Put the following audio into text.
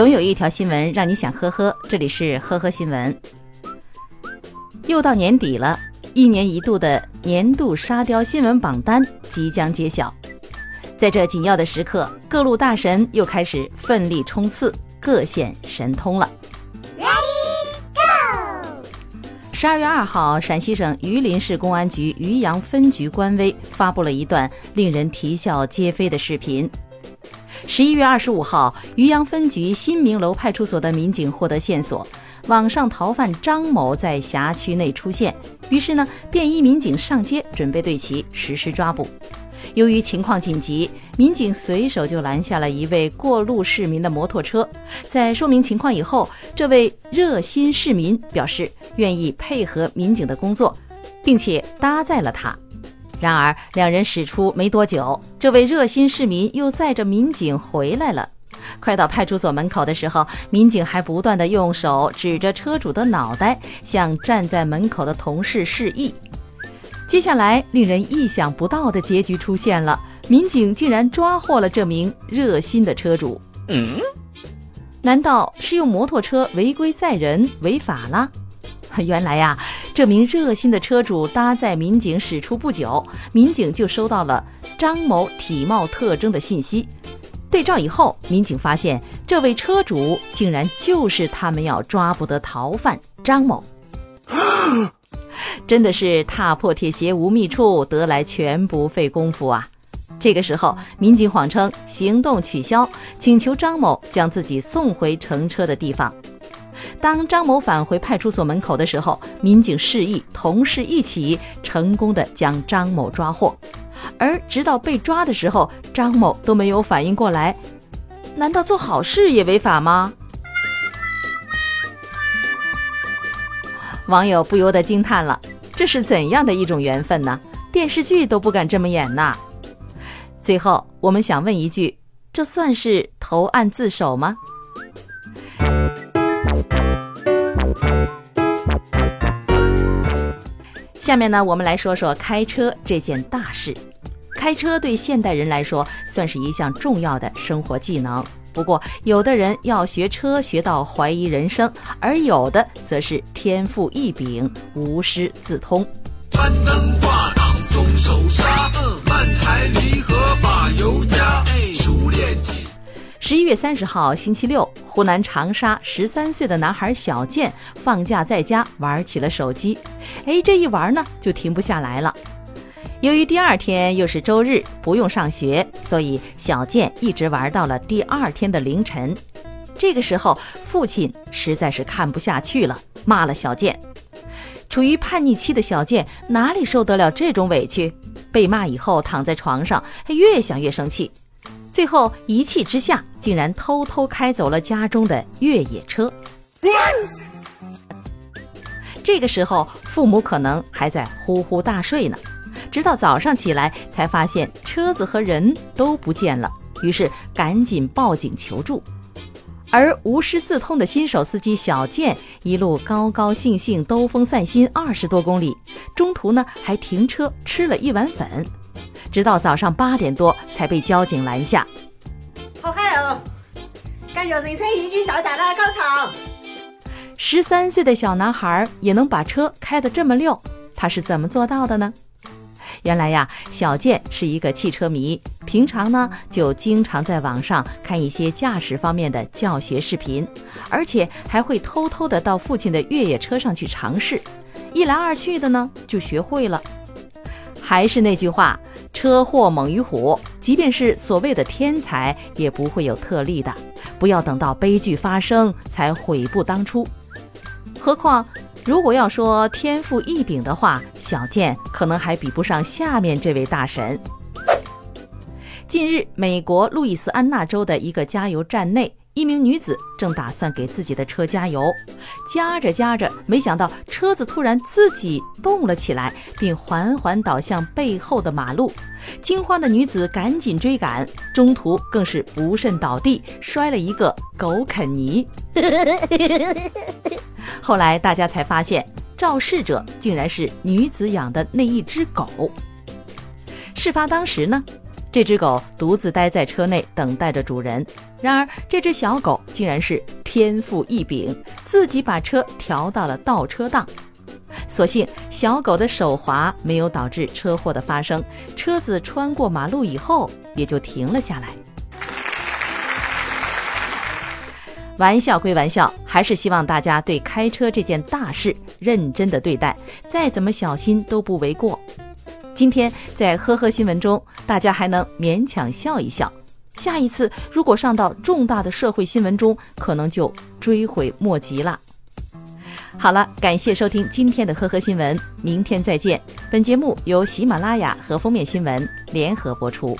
总有一条新闻让你想呵呵，这里是呵呵新闻。又到年底了，一年一度的年度沙雕新闻榜单即将揭晓。在这紧要的时刻，各路大神又开始奋力冲刺，各显神通了。Ready go！十二月二号，陕西省榆林市公安局榆阳分局官微发布了一段令人啼笑皆非的视频。十一月二十五号，榆阳分局新明楼派出所的民警获得线索，网上逃犯张某在辖区内出现，于是呢，便衣民警上街准备对其实施抓捕。由于情况紧急，民警随手就拦下了一位过路市民的摩托车。在说明情况以后，这位热心市民表示愿意配合民警的工作，并且搭载了他。然而，两人驶出没多久，这位热心市民又载着民警回来了。快到派出所门口的时候，民警还不断的用手指着车主的脑袋，向站在门口的同事示意。接下来，令人意想不到的结局出现了，民警竟然抓获了这名热心的车主。嗯，难道是用摩托车违规载人违法了？原来呀，这名热心的车主搭载民警驶出不久，民警就收到了张某体貌特征的信息。对照以后，民警发现这位车主竟然就是他们要抓捕的逃犯张某。真的是踏破铁鞋无觅处，得来全不费工夫啊！这个时候，民警谎称行动取消，请求张某将自己送回乘车的地方。当张某返回派出所门口的时候，民警示意同事一起，成功的将张某抓获。而直到被抓的时候，张某都没有反应过来。难道做好事也违法吗？网友不由得惊叹了：这是怎样的一种缘分呢？电视剧都不敢这么演呐！最后，我们想问一句：这算是投案自首吗？下面呢，我们来说说开车这件大事。开车对现代人来说算是一项重要的生活技能。不过，有的人要学车学到怀疑人生，而有的则是天赋异禀，无师自通。攀登挂档松手刹，十一月三十号，星期六，湖南长沙十三岁的男孩小健放假在家玩起了手机，哎，这一玩呢就停不下来了。由于第二天又是周日，不用上学，所以小健一直玩到了第二天的凌晨。这个时候，父亲实在是看不下去了，骂了小健。处于叛逆期的小健哪里受得了这种委屈？被骂以后，躺在床上，他越想越生气，最后一气之下，竟然偷偷开走了家中的越野车。这个时候，父母可能还在呼呼大睡呢。直到早上起来，才发现车子和人都不见了，于是赶紧报警求助。而无师自通的新手司机小健一路高高兴兴兜风散心二十多公里，中途呢还停车吃了一碗粉，直到早上八点多才被交警拦下。好嗨哦！感觉人生已经到达了高潮。十三岁的小男孩也能把车开得这么溜，他是怎么做到的呢？原来呀，小健是一个汽车迷，平常呢就经常在网上看一些驾驶方面的教学视频，而且还会偷偷的到父亲的越野车上去尝试，一来二去的呢就学会了。还是那句话，车祸猛于虎，即便是所谓的天才，也不会有特例的，不要等到悲剧发生才悔不当初。何况。如果要说天赋异禀的话，小健可能还比不上下面这位大神。近日，美国路易斯安那州的一个加油站内，一名女子正打算给自己的车加油，加着加着，没想到车子突然自己动了起来，并缓缓倒向背后的马路。惊慌的女子赶紧追赶，中途更是不慎倒地，摔了一个狗啃泥。后来大家才发现，肇事者竟然是女子养的那一只狗。事发当时呢，这只狗独自待在车内等待着主人。然而，这只小狗竟然是天赋异禀，自己把车调到了倒车档。所幸小狗的手滑没有导致车祸的发生，车子穿过马路以后也就停了下来。玩笑归玩笑，还是希望大家对开车这件大事认真的对待，再怎么小心都不为过。今天在呵呵新闻中，大家还能勉强笑一笑。下一次如果上到重大的社会新闻中，可能就追悔莫及了。好了，感谢收听今天的呵呵新闻，明天再见。本节目由喜马拉雅和封面新闻联合播出。